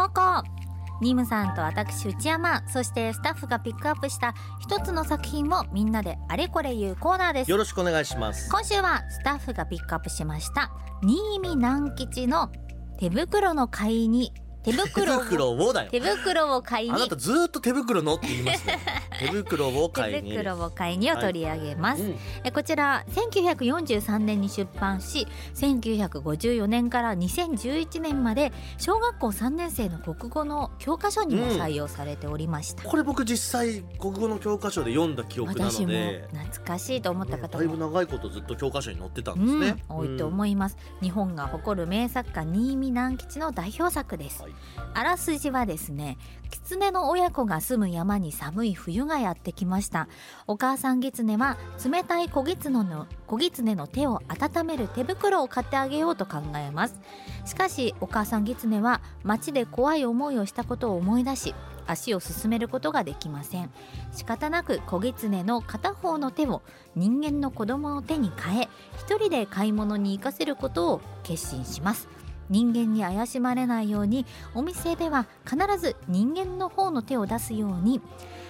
今週のモコニムさんと私内山。そしてスタッフがピックアップした一つの作品をみんなであれこれ言うコーナーです。よろしくお願いします。今週はスタッフがピックアップしました新見南吉の手袋の買いに手袋を。手袋をだよ。手袋を買いに。あなたずっと手袋のって言いますね。手袋を買い手に袋を買いにを取り上げます、うん。えこちら1943年に出版し1954年から2011年まで小学校3年生の国語の教科書にも採用されておりました、これ僕実際国語の教科書で読んだ記憶な私もので懐かしいと思ったね方も。だいぶ長いことずっと教科書に載ってたんでうんすね、多いと思います、日本が誇る名作家新見南吉の代表作です、はいあらすじはですね狐の親子が住む山に寒い冬がやってきました。お母さん狐は冷たい小狐の小狐の手を温める手袋を買ってあげようと考えます。しかしお母さん狐は街で怖い思いをしたことを思い出し足を進めることができません。仕方なく小狐の片方の手を人間の子供の手に変え一人で買い物に行かせることを決心します。人間に怪しまれないようにお店では必ず人間の方の手を出すように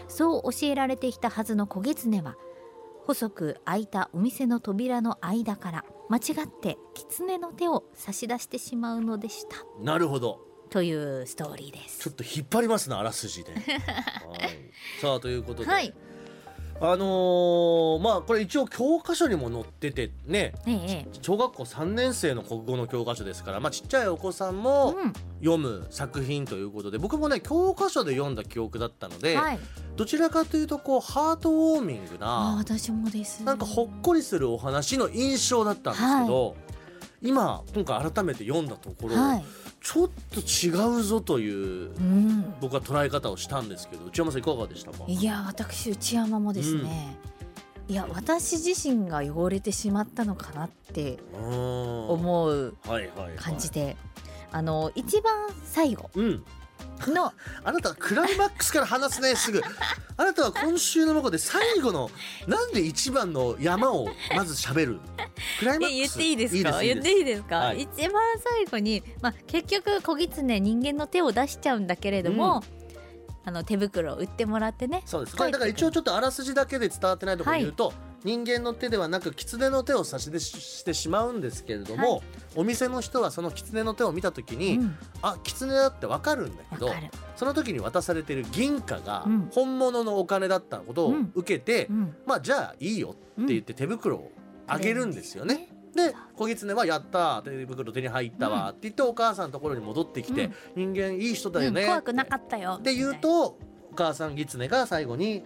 そう教えられてきたはずの小狐は細く開いたお店の扉の間から間違って狐の手を差し出してしまうのでした。なるほど。というストーリーです。ちょっと引っ張りますなあらすじで、はい、さあということで、はいあのーまあこれ一応教科書にも載っててね。ええ小学校3年生の国語の教科書ですから、まあ、ちっちゃいお子さんもうん。読む作品ということで僕もね教科書で読んだ記憶だったので、はい。どちらかというとこうハートウォーミングあな私もです。なんかほっこりするお話の印象だったんですけど、今今回改めて読んだところ、はい。ちょっと違うぞといううん。僕は捉え方をしたんですけど内山さんいかがでしたか？いや私内山もですね、いや私自身が汚れてしまったのかなって思思うはいはい、はい、感じで、あの一番最後。うんの。あなたはクライマックスから話すねすぐ。あなたは今週の中で最後のなんで一番の山をまず喋る？クライマックス？え言っていいですか？いい言っていいですか、はい。一番最後に、まあ、結局小狐人間の手を出しちゃうんだけれども、あの手袋を売ってもらってね。そうです。これだから一応ちょっとあらすじだけで伝わってないところに言うと、人間の手ではなく狐の手を差し出してしまうんですけれども、はい。お店の人はその狐の手を見た時に、うん。あ狐だってわかるんだけどその時に渡されてる銀貨がうん。本物のお金だったことをうん。受けて、うん。まあじゃあいいよって言って手袋をあげるんですよね。で小狐は「やった手袋手に入ったわ」って言ってお母さんのところに戻ってきて「人間いい人だよね」うん怖くなかったよって言うとお母さん狐が最後に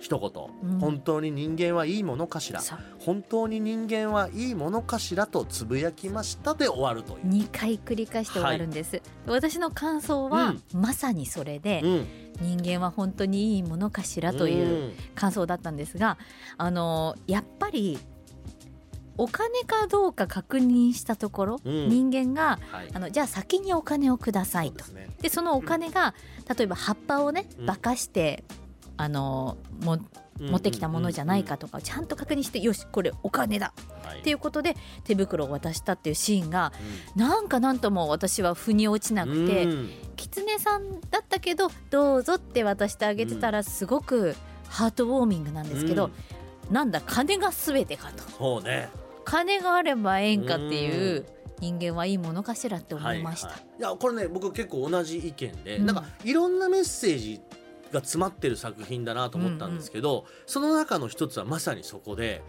一言、うん。本当に人間はいいものかしら？本当に人間はいいものかしらとつぶやきましたで終わるという。2回繰り返して終わるんです、私の感想は、まさにそれで、うん。人間は本当にいいものかしらという感想だったんですが、あのやっぱりお金かどうか確認したところ、うん。人間がはい。あのじゃあ先にお金をくださいと。そうですね。でそのお金が、例えば葉っぱをねうん。化かして、あのも持ってきたものじゃないかとかちゃんと確認してよしこれお金だ。はい。っていうことで手袋を渡したっていうシーンがなんかなんとも私は腑に落ちなくて、うん。狐さんだったけどどうぞって渡してあげてたらすごくハートウォーミングなんですけど、うん。なんだ金が全てかと。そうね。金があればええんかっていう人間はいいものかしらって思いました。はいはい。いやこれね僕結構同じ意見で、うん。なんかいろんなメッセージが詰まってる作品だなと思ったんですけど、その中の一つはまさにそこで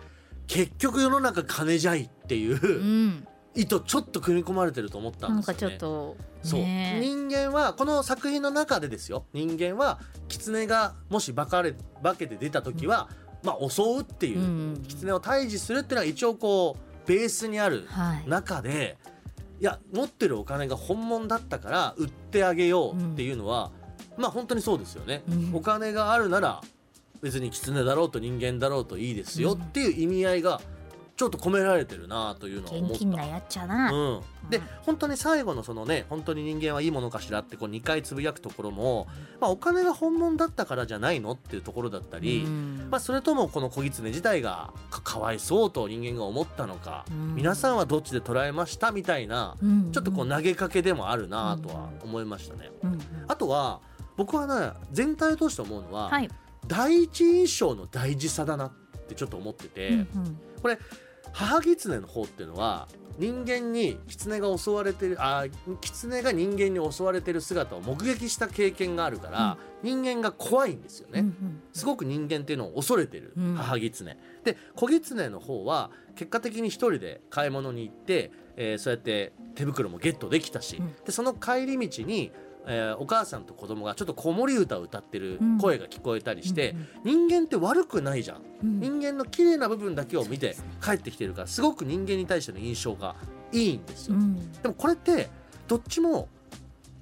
結局世の中金じゃいっていううん。意図ちょっと組み込まれてると思ったんですよね。なんかちょっとそう。ね人間はこの作品の中でですよ。人間は狐がもし化かれ化けて出た時は、まあ襲うっていう、うん狐を退治するっていうのが一応こうベースにあるはい。中でいや持ってるお金が本物だったから売ってあげようっていうのは、まあ本当にそうですよね、うん。お金があるなら別に狐だろうと人間だろうといいですよっていう意味合いがちょっと込められてるなというのを思った。現金なやっちゃな、うん、でうん。本当に最後のそのね本当に人間はいいものかしらってこう2回つぶやくところも、まあ、お金が本物だったからじゃないのっていうところだったり、うん。まあ、それともこの小狐自体がかかわいそうと人間が思ったのか、うん。皆さんはどっちで捉えましたみたいな、うん。ちょっとこう投げかけでもあるなとは思いましたね。あとは僕はね全体を通して思うのは、はい、第一印象の大事さだなってちょっと思ってて、うんうん。これ母狐の方っていうのは人間に狐が襲われてるあ狐が人間に襲われてる姿を目撃した経験があるから、人間が怖いんですよね。うんうんすごく人間っていうのを恐れてるうん。母狐、で子狐の方は結果的に一人で買い物に行って、えーそうやって手袋もゲットできたし、うん。でその帰り道に、えーお母さんと子供がちょっと子守歌を歌ってるうん。声が聞こえたりして、うん人間って悪くないじゃん。うん。人間の綺麗な部分だけを見て帰ってきてるからすごく人間に対しての印象がいいんですよ。うん。でもこれってどっちも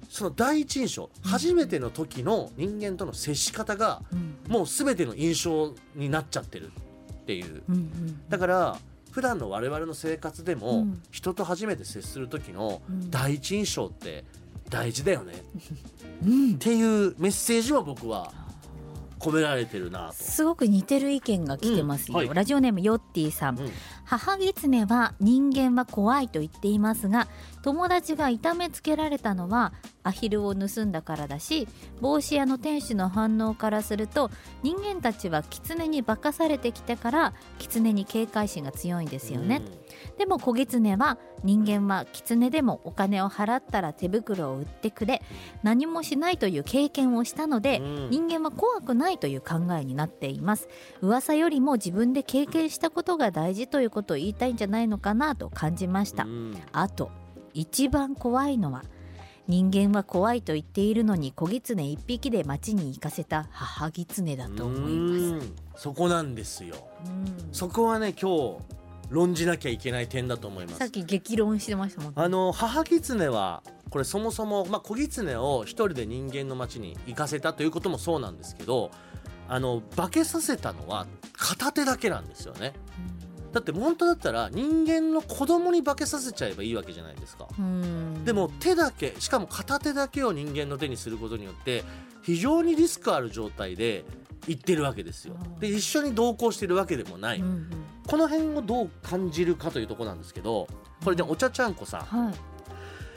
その第一印象うん。初めての時の人間との接し方がうん。もう全ての印象になっちゃってるっていう。だから普段の我々の生活でうもん。人と初めて接する時のうん。第一印象って大事だよね。っうん。ていうメッセージは僕は込められてるなと。すごく似てる意見が来てますよ、うんはい。ラジオネームヨッティさん。うん。母狐は人間は怖いと言っていますが友達が痛めつけられたのはアヒルを盗んだからだし帽子屋の店主の反応からすると人間たちは狐に化かされてきてから狐に警戒心が強いんですよね、でも小狐は人間は狐でもお金を払ったら手袋を売ってくれ何もしないという経験をしたので、うん。人間は怖くないという考えになっています。噂よりも自分で経験したことが大事ということを言いたいんじゃないのかなと感じました、うん。あと一番怖いのは人間は怖いと言っているのに小狐一匹で町に行かせた母狐だと思います。うん。そこなんですよ。うん。そこはね今日論じなきゃいけない点だと思います。さっき激論してましたもんね。あの母狐はこれそもそも、まあ、小狐を一人で人間の町に行かせたということもそうなんですけどあの化けさせたのは片手だけなんですよね。だって本当だったら人間の子供に化けさせちゃえばいいわけじゃないですか。うん。でも手だけしかも片手だけを人間の手にすることによって非常にリスクある状態で行ってるわけですよ。で一緒に同行してるわけでもない、うんうん。この辺をどう感じるかというところなんですけどこれでお茶ちゃんこさん。はい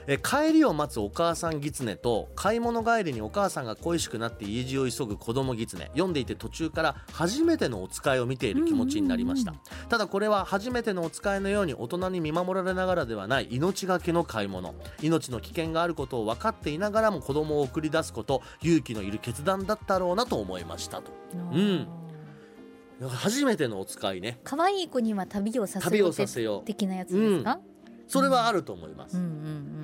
え帰りを待つお母さん狐と買い物帰りにお母さんが恋しくなって家路を急ぐ子供狐。読んでいて途中から初めてのお使いを見ている気持ちになりました、うん。ただこれは初めてのお使いのように大人に見守られながらではない命がけの買い物。命の危険があることを分かっていながらも子供を送り出すこと勇気のいる決断だったろうなと思いましたと。うん。初めてのお使いね。可愛い子には旅をさせ旅をようさせよう。的なやつですか、それはあると思います、うんうんうん、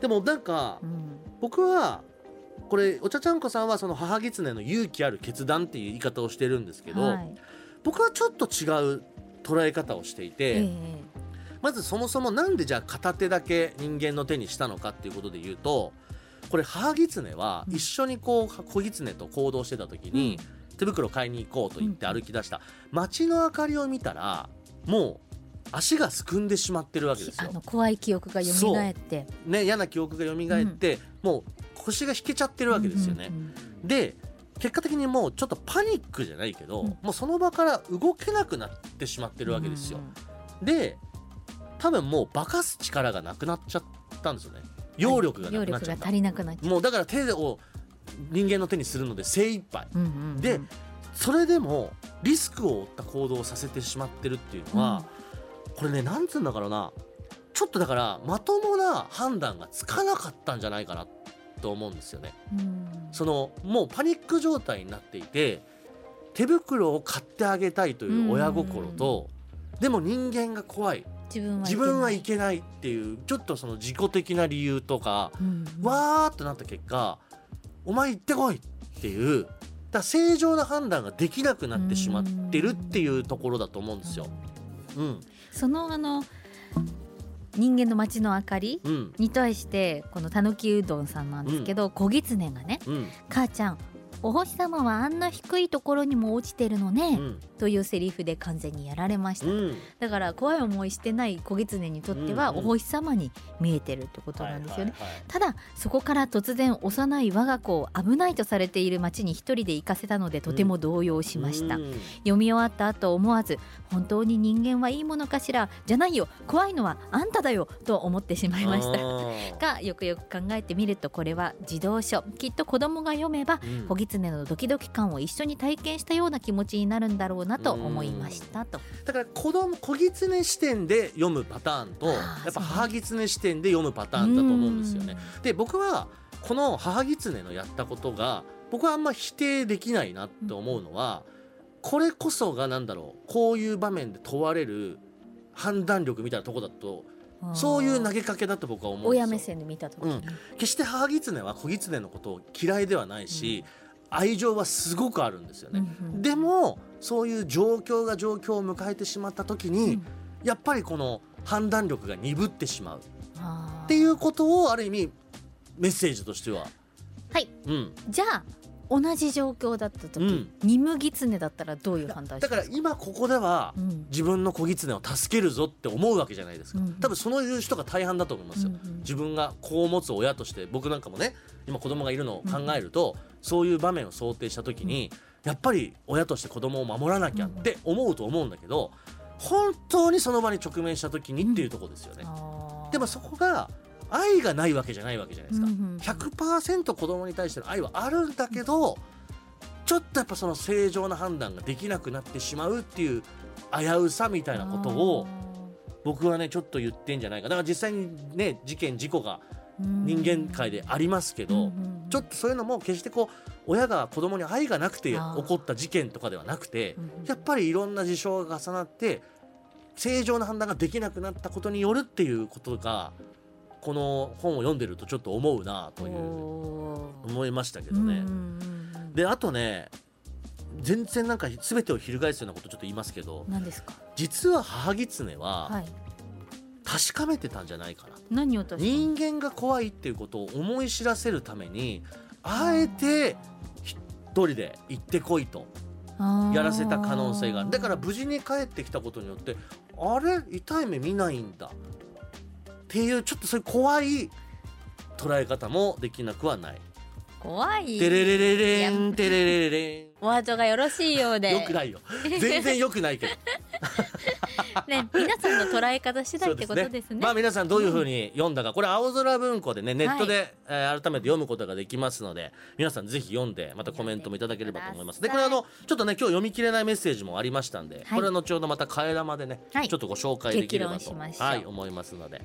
でもなんかうん。うん僕はこれお茶ちゃんこさんはその母狐の勇気ある決断っていう言い方をしてるんですけど、はい。僕はちょっと違う捉え方をしていて、ええ。まずそもそもなんでじゃあ片手だけ人間の手にしたのかっていうことで言うとこれ母狐はうん一緒にこう子狐と行動してた時に、手袋買いに行こうと言って歩き出した、街の明かりを見たらもう足がすくんでしまってるわけですよ。あ。の怖い記憶が蘇って。ね、嫌な記憶が蘇って、もう腰が引けちゃってるわけですよね。うんうんで結果的にもうちょっとパニックじゃないけど、うん。もうその場から動けなくなってしまってるわけですよ。で多分もう化かす力がなくなっちゃったんですよね。揚力がな揚くなっちゃった。力が足りなくなっちゃうもうだから手を人間の手にするので精一杯。うんうんうんでそれでもリスクを負った行動をさせてしまってるっていうのは、これねなんつうんだからな。ちょっとだからまともな判断がつかなかったんじゃないかなと思うんですよね。うん。そのもうパニック状態になっていて手袋を買ってあげたいという親心と、でも人間が怖い。自分はいい。けないっていうちょっとその自己的な理由とか、わーっとなった結果お前行ってこいっていうだ正常な判断ができなくなってしまってるっていうところだと思うんですよ。うんそのあの人間の街の明かりうん。に対してこのたぬきうどんさんなんですけど、小狐がねうん「母ちゃんお星様はあんな低いところにも落ちてるのね、うん。というセリフで完全にやられました、うん。だから怖い思いしてない小狐にとっては、お星様に見えてるってことなんですよね、ただそこから突然幼い我が子を危ないとされている町に一人で行かせたのでとても動揺しました、うん。読み終わった後思わず本当に人間はいいものかしら？じゃないよ。怖いのはあんただよと思ってしまいました。がよくよく考えてみるとこれは児童書。きっと子供が読めばうん。小狐のドキドキ感を一緒に体験したような気持ちになるんだろうなと思いましたと。だから子供小狐視点で読むパターンとやっぱ母狐視点で読むパターンだと思うんですよね。で僕はこの母狐のやったことが僕はあんま否定できないなって思うのは、これこそがなんだろうこういう場面で問われる判断力みたいなとこだとうんそういう投げかけだと僕は思うんですよ。親目線で見た時に、決して母狐は小狐のことを嫌いではないし、愛情はすごくあるんですよね。うんうん。でもそういう状況が状況を迎えてしまった時に、うん。やっぱりこの判断力が鈍ってしまう。っていうことをある意味メッセージとしては、はい。うん、じゃあ同じ状況だった時、うん。ニムギツネだったらどういう判断しだから今ここではうん。自分の小狐を助けるぞって思うわけじゃないですか、うん。多分そういう人が大半だと思いますよ、うんうん。自分が子を持つ親として僕なんかもね今子供がいるのを考えると、そういう場面を想定した時に、やっぱり親として子供を守らなきゃって思うと思うんだけど本当にその場に直面した時にっていうところですよね。でもそこが愛がないわけじゃないわけじゃないですか。うんうん100%子供に対しての愛はあるんだけどちょっとやっぱその正常な判断ができなくなってしまうっていう危うさみたいなことを僕はねちょっと言ってんじゃないかだから実際にね事件事故が人間界でありますけど、ちょっとそういうのも決してこう親が子供に愛がなくて起こった事件とかではなくてやっぱりいろんな事象が重なって正常な判断ができなくなったことによるっていうことがこの本を読んでるとちょっと思うなという思いましたけどね。であとね全然なんか全てを翻すようなことちょっと言いますけど何ですか？実は母狐ははい。確かめてたんじゃないかな、何を確か人間が怖いっていうことを思い知らせるためにあえて一人で行ってこいとやらせた可能性がある。だから無事に帰ってきたことによってあれ？痛い目見ないんだっていうちょっとそういう怖い捉え方もできなくはない。怖い。テレレレレンテレレレレンワードがよろしいようで。よくないよ。全然よくないけど。ね皆さんの捉え方次第ってことですね。まあ皆さんどういうふうに読んだか、これ青空文庫でねネットで、えー改めて読むことができますので皆さんぜひ読んでまたコメントもいただければと思います。でこれあのちょっとね今日読み切れないメッセージもありましたんで、はい。これは後ほどまた替え玉でね、はい。ちょっとご紹介できればとはい思いますので